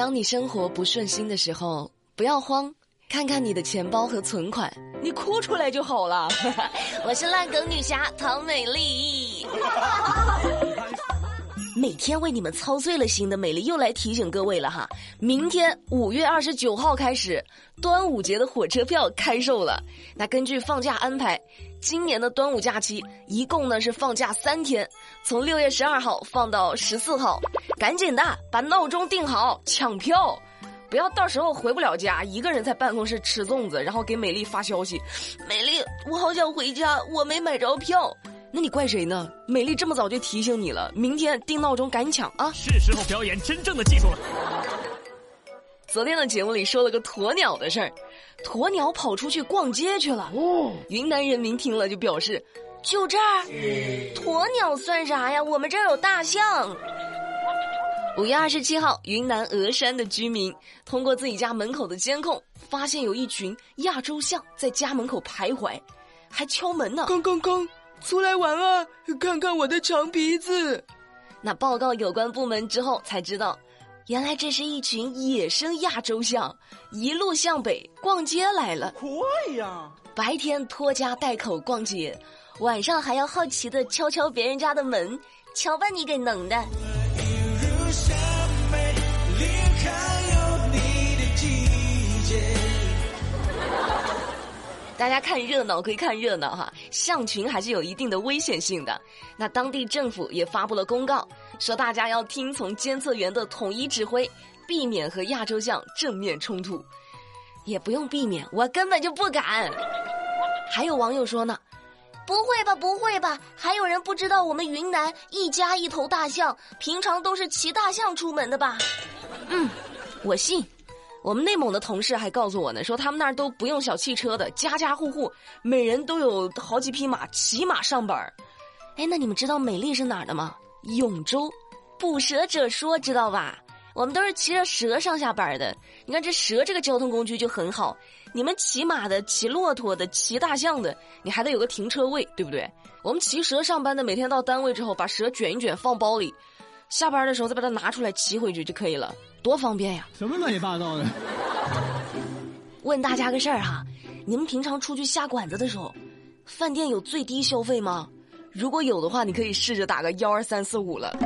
当你生活不顺心的时候，不要慌，看看你的钱包和存款，你哭出来就好了。我是烂梗女侠唐美丽。每天为你们操碎了心的美丽又来提醒各位了哈，明天五月二十九号开始，端午节的火车票开售了。那根据放假安排，今年的端午假期一共呢是放假三天，从六月十二号放到十四号，赶紧的把闹钟定好抢票，不要到时候回不了家，一个人在办公室吃粽子，然后给美丽发消息，美丽我好想回家，我没买着票。那你怪谁呢？美丽这么早就提醒你了，明天定闹钟赶紧抢啊！是时候表演真正的技术了。昨天的节目里说了个鸵鸟的事儿，鸵鸟跑出去逛街去了。哦，云南人民听了就表示，就这儿，鸵鸟算啥呀？我们这儿有大象。五月二十七号，云南峨山的居民通过自己家门口的监控，发现有一群亚洲象在家门口徘徊，还敲门呢。刚刚刚。出来玩啊！看看我的长鼻子。那报告有关部门之后才知道，原来这是一群野生亚洲象，一路向北逛街来了。快呀！白天拖家带口逛街，晚上还要好奇的敲敲别人家的门，瞧把你给能的。大家看热闹归看热闹哈，象群还是有一定的危险性的。那当地政府也发布了公告，说大家要听从监测员的统一指挥，避免和亚洲象正面冲突。也不用避免，我根本就不敢。还有网友说呢，不会吧，不会吧，还有人不知道我们云南一家一头大象，平常都是骑大象出门的吧？嗯，我信。我们内蒙的同事还告诉我呢，说他们那儿都不用小汽车的，家家户户每人都有好几匹马，骑马上班儿。哎，那你们知道美丽是哪儿的吗？永州，捕蛇者说知道吧？我们都是骑着蛇上下班的。你看这蛇这个交通工具就很好，你们骑马的、骑骆驼的、骑大象的，你还得有个停车位，对不对？我们骑蛇上班的，每天到单位之后把蛇卷一卷放包里，下班的时候再把它拿出来骑回去就可以了。多方便呀！什么乱七八糟的？问大家个事儿哈，你们平常出去下馆子的时候，饭店有最低消费吗？如果有的话，你可以试着打个幺二三四五了。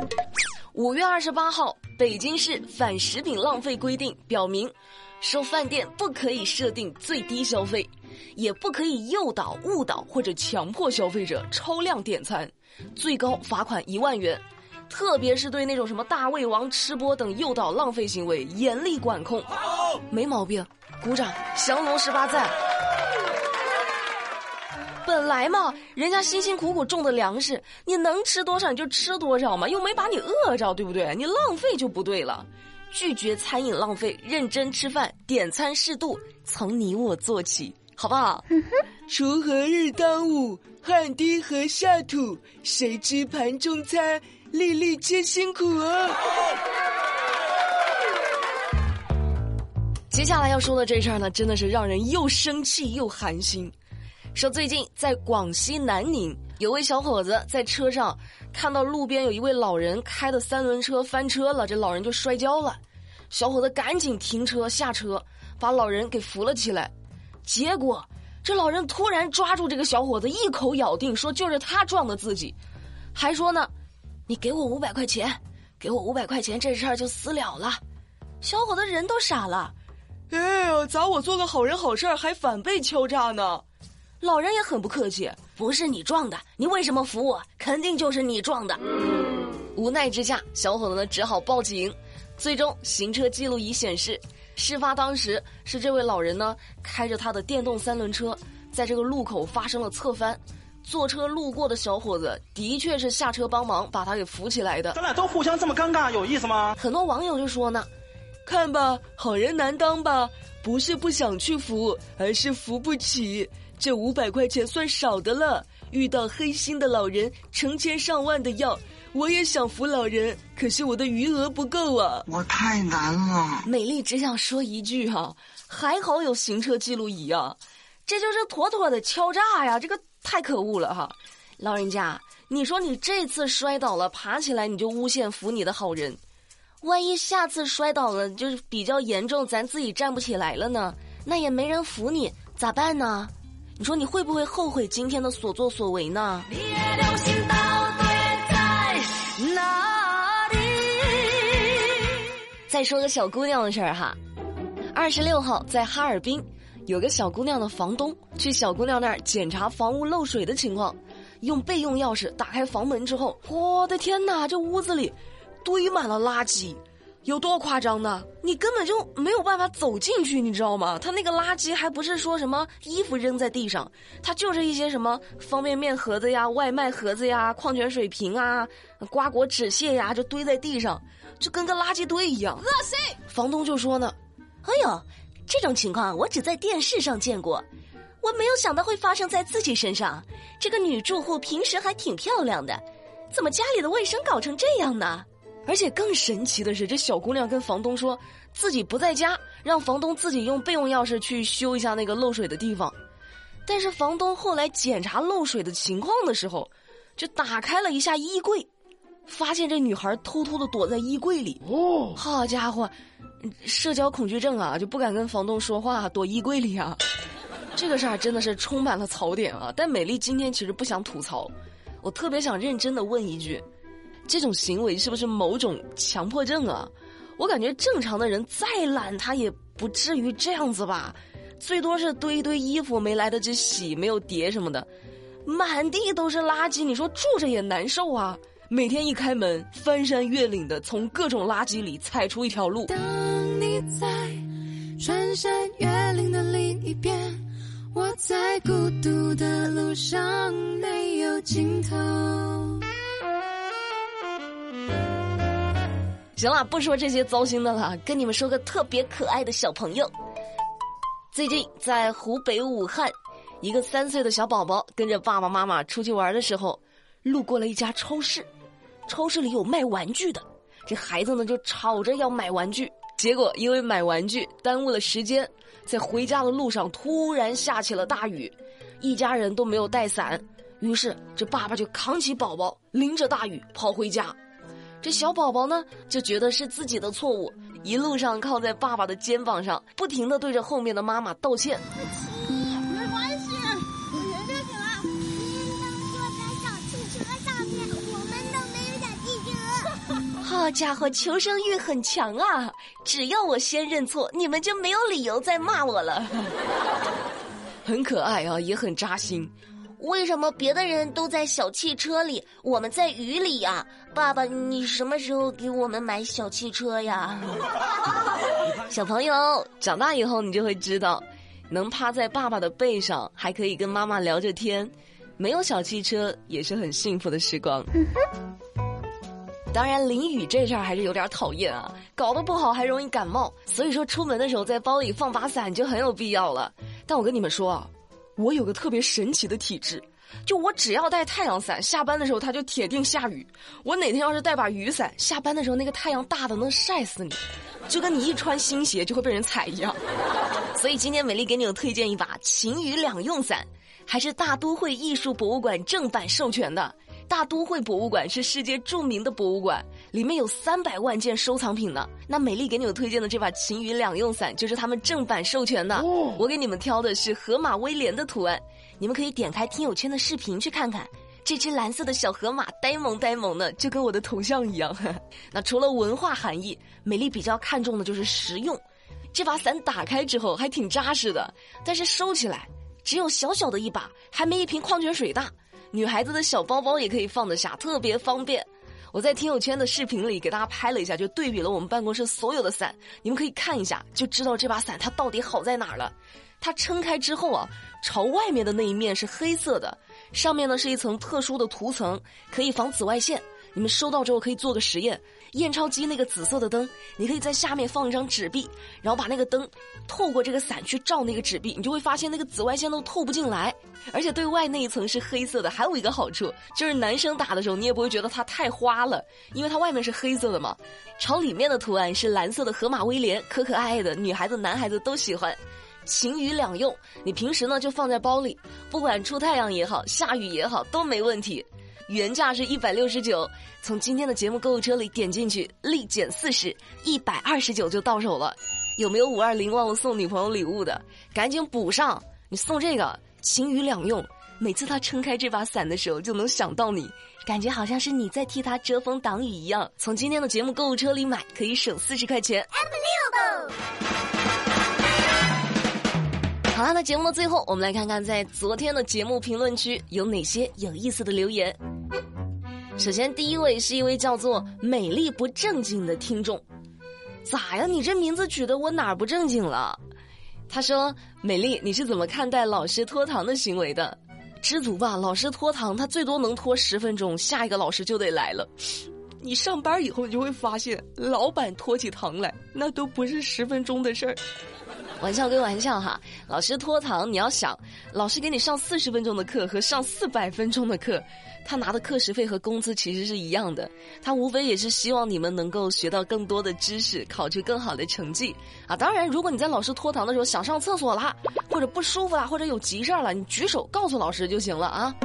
五月二十八号，北京市反食品浪费规定表明，说饭店不可以设定最低消费，也不可以诱导、误导或者强迫消费者超量点餐，最高罚款一万元。特别是对那种什么大胃王吃播等诱导浪费行为，严厉管控。没毛病，鼓掌，降龙十八赞。本来嘛，人家辛辛苦苦种的粮食，你能吃多少你就吃多少嘛，又没把你饿着，对不对？你浪费就不对了。拒绝餐饮浪费，认真吃饭，点餐适度，从你我做起，好不好？锄禾日当午，汗滴禾下土，谁知盘中餐？粒粒皆辛苦啊！接下来要说的这事儿呢，真的是让人又生气又寒心。说最近在广西南宁，有位小伙子在车上看到路边有一位老人开的三轮车翻车了，这老人就摔跤了。小伙子赶紧停车下车，把老人给扶了起来。结果这老人突然抓住这个小伙子，一口咬定说就是他撞的自己，还说呢。你给我五百块钱，给我五百块钱，这事儿就私了了。小伙子人都傻了，哎呦，咋我做个好人好事还反被敲诈呢？老人也很不客气，不是你撞的，你为什么扶我？肯定就是你撞的。无奈之下，小伙子呢只好报警。最终，行车记录仪显示，事发当时是这位老人呢开着他的电动三轮车，在这个路口发生了侧翻。坐车路过的小伙子的确是下车帮忙把他给扶起来的。咱俩都互相这么尴尬，有意思吗？很多网友就说呢：“看吧，好人难当吧？不是不想去扶，而是扶不起。这五百块钱算少的了。遇到黑心的老人，成千上万的要，我也想扶老人，可是我的余额不够啊。我太难了。”美丽只想说一句哈，还好有行车记录仪啊，这就是妥妥的敲诈呀！这个。太可恶了哈，老人家，你说你这次摔倒了，爬起来你就诬陷扶你的好人，万一下次摔倒了，就是比较严重，咱自己站不起来了呢，那也没人扶你，咋办呢？你说你会不会后悔今天的所作所为呢？再说个小姑娘的事儿哈，二十六号在哈尔滨，有个小姑娘的房东去小姑娘那儿检查房屋漏水的情况，用备用钥匙打开房门之后，我的天哪，这屋子里堆满了垃圾，有多夸张呢？你根本就没有办法走进去，你知道吗？他那个垃圾还不是说什么衣服扔在地上，它就是一些什么方便面盒子呀、外卖盒子呀、矿泉水瓶啊、瓜果纸屑呀，就堆在地上。就跟个垃圾堆一样，恶心！房东就说呢：“哎呦，这种情况我只在电视上见过，我没有想到会发生在自己身上。这个女住户平时还挺漂亮的，怎么家里的卫生搞成这样呢？而且更神奇的是，这小姑娘跟房东说自己不在家，让房东自己用备用钥匙去修一下那个漏水的地方。但是房东后来检查漏水的情况的时候，就打开了一下衣柜。”发现这女孩偷偷的躲在衣柜里，哦，好家伙，社交恐惧症啊，就不敢跟房东说话，躲衣柜里啊。这个事儿真的是充满了槽点啊。但美丽今天其实不想吐槽，我特别想认真的问一句：这种行为是不是某种强迫症啊？我感觉正常的人再懒，他也不至于这样子吧，最多是堆一堆衣服没来得及洗，没有叠什么的，满地都是垃圾，你说住着也难受啊。每天一开门，翻山越岭的从各种垃圾里踩出一条路。当你在穿山越岭的另一边，我在孤独的路上没有尽头。行了，不说这些糟心的了，跟你们说个特别可爱的小朋友。最近在湖北武汉，一个三岁的小宝宝跟着爸爸妈妈出去玩的时候，路过了一家超市。超市里有卖玩具的，这孩子呢就吵着要买玩具，结果因为买玩具耽误了时间，在回家的路上突然下起了大雨，一家人都没有带伞，于是这爸爸就扛起宝宝，淋着大雨跑回家，这小宝宝呢就觉得是自己的错误，一路上靠在爸爸的肩膀上，不停的对着后面的妈妈道歉。好家伙，求生欲很强啊！只要我先认错，你们就没有理由再骂我了。很可爱啊，也很扎心。为什么别的人都在小汽车里，我们在雨里呀？爸爸，你什么时候给我们买小汽车呀？小朋友，长大以后你就会知道，能趴在爸爸的背上，还可以跟妈妈聊着天，没有小汽车也是很幸福的时光。当然，淋雨这事儿还是有点讨厌啊，搞得不好还容易感冒。所以说，出门的时候在包里放把伞就很有必要了。但我跟你们说啊，我有个特别神奇的体质，就我只要带太阳伞，下班的时候它就铁定下雨。我哪天要是带把雨伞，下班的时候那个太阳大的能晒死你，就跟你一穿新鞋就会被人踩一样。所以今天美丽给你们推荐一把晴雨两用伞，还是大都会艺术博物馆正版授权的。大都会博物馆是世界著名的博物馆，里面有三百万件收藏品呢。那美丽给你们推荐的这把晴雨两用伞，就是他们正版授权的。我给你们挑的是河马威廉的图案，你们可以点开听友圈的视频去看看。这只蓝色的小河马呆萌呆萌的，就跟我的头像一样。那除了文化含义，美丽比较看重的就是实用。这把伞打开之后还挺扎实的，但是收起来只有小小的一把，还没一瓶矿泉水大。女孩子的小包包也可以放得下，特别方便。我在听友圈的视频里给大家拍了一下，就对比了我们办公室所有的伞，你们可以看一下，就知道这把伞它到底好在哪儿了。它撑开之后啊，朝外面的那一面是黑色的，上面呢是一层特殊的涂层，可以防紫外线。你们收到之后可以做个实验，验钞机那个紫色的灯，你可以在下面放一张纸币，然后把那个灯透过这个伞去照那个纸币，你就会发现那个紫外线都透不进来，而且对外那一层是黑色的。还有一个好处就是男生打的时候你也不会觉得它太花了，因为它外面是黑色的嘛。朝里面的图案是蓝色的河马威廉，可可爱爱的，女孩子男孩子都喜欢，晴雨两用。你平时呢就放在包里，不管出太阳也好，下雨也好都没问题。原价是一百六十九，从今天的节目购物车里点进去，立减四十，一百二十九就到手了。有没有五二零忘了送女朋友礼物的？赶紧补上！你送这个，晴雨两用。每次他撑开这把伞的时候，就能想到你，感觉好像是你在替他遮风挡雨一样。从今天的节目购物车里买，可以省四十块钱。好了，那节目的最后，我们来看看在昨天的节目评论区有哪些有意思的留言。首先，第一位是一位叫做“美丽不正经”的听众。咋呀？你这名字取的我哪儿不正经了？他说：“美丽，你是怎么看待老师拖堂的行为的？知足吧，老师拖堂，他最多能拖十分钟，下一个老师就得来了。你上班以后，你就会发现，老板拖起堂来，那都不是十分钟的事儿。”玩笑归玩笑哈，老师拖堂，你要想，老师给你上四十分钟的课和上四百分钟的课，他拿的课时费和工资其实是一样的，他无非也是希望你们能够学到更多的知识，考出更好的成绩啊。当然，如果你在老师拖堂的时候想上厕所啦，或者不舒服啦，或者有急事儿了，你举手告诉老师就行了啊。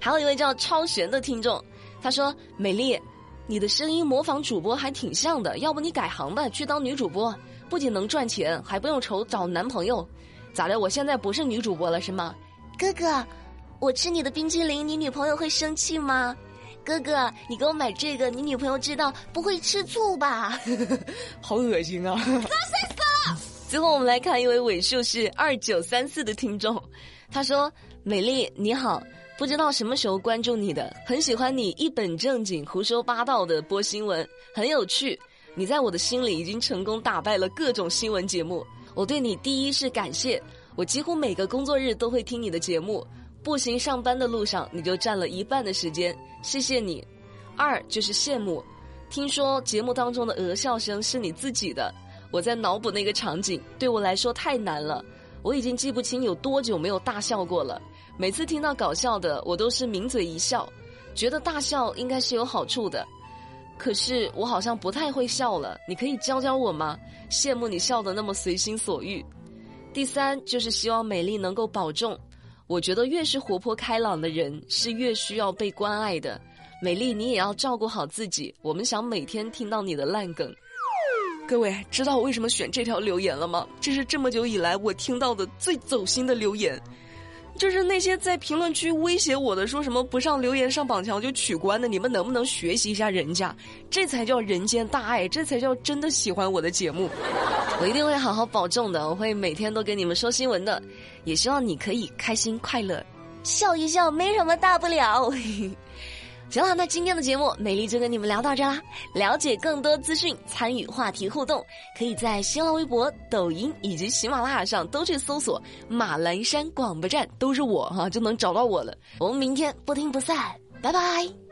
还有一位叫超玄的听众，他说：“美丽，你的声音模仿主播还挺像的，要不你改行吧，去当女主播。”不仅能赚钱，还不用愁找男朋友，咋的？我现在不是女主播了是吗？哥哥，我吃你的冰淇淋，你女朋友会生气吗？哥哥，你给我买这个，你女朋友知道不会吃醋吧？好恶心啊！最后我们来看一位尾数是二九三四的听众，他说：“美丽你好，不知道什么时候关注你的，很喜欢你一本正经胡说八道的播新闻，很有趣。”你在我的心里已经成功打败了各种新闻节目。我对你第一是感谢，我几乎每个工作日都会听你的节目，步行上班的路上你就占了一半的时间，谢谢你。二就是羡慕，听说节目当中的鹅笑声是你自己的，我在脑补那个场景，对我来说太难了，我已经记不清有多久没有大笑过了。每次听到搞笑的，我都是抿嘴一笑，觉得大笑应该是有好处的。可是我好像不太会笑了，你可以教教我吗？羡慕你笑得那么随心所欲。第三就是希望美丽能够保重。我觉得越是活泼开朗的人，是越需要被关爱的。美丽，你也要照顾好自己。我们想每天听到你的烂梗。各位知道我为什么选这条留言了吗？这是这么久以来我听到的最走心的留言。就是那些在评论区威胁我的，说什么不上留言上榜墙就取关的，你们能不能学习一下人家？这才叫人间大爱，这才叫真的喜欢我的节目。我一定会好好保重的，我会每天都给你们说新闻的，也希望你可以开心快乐，笑一笑没什么大不了。行了，那今天的节目，美丽就跟你们聊到这啦。了解更多资讯，参与话题互动，可以在新浪微博、抖音以及喜马拉雅上都去搜索“马栏山广播站”，都是我哈，就能找到我了。我们明天不听不散，拜拜。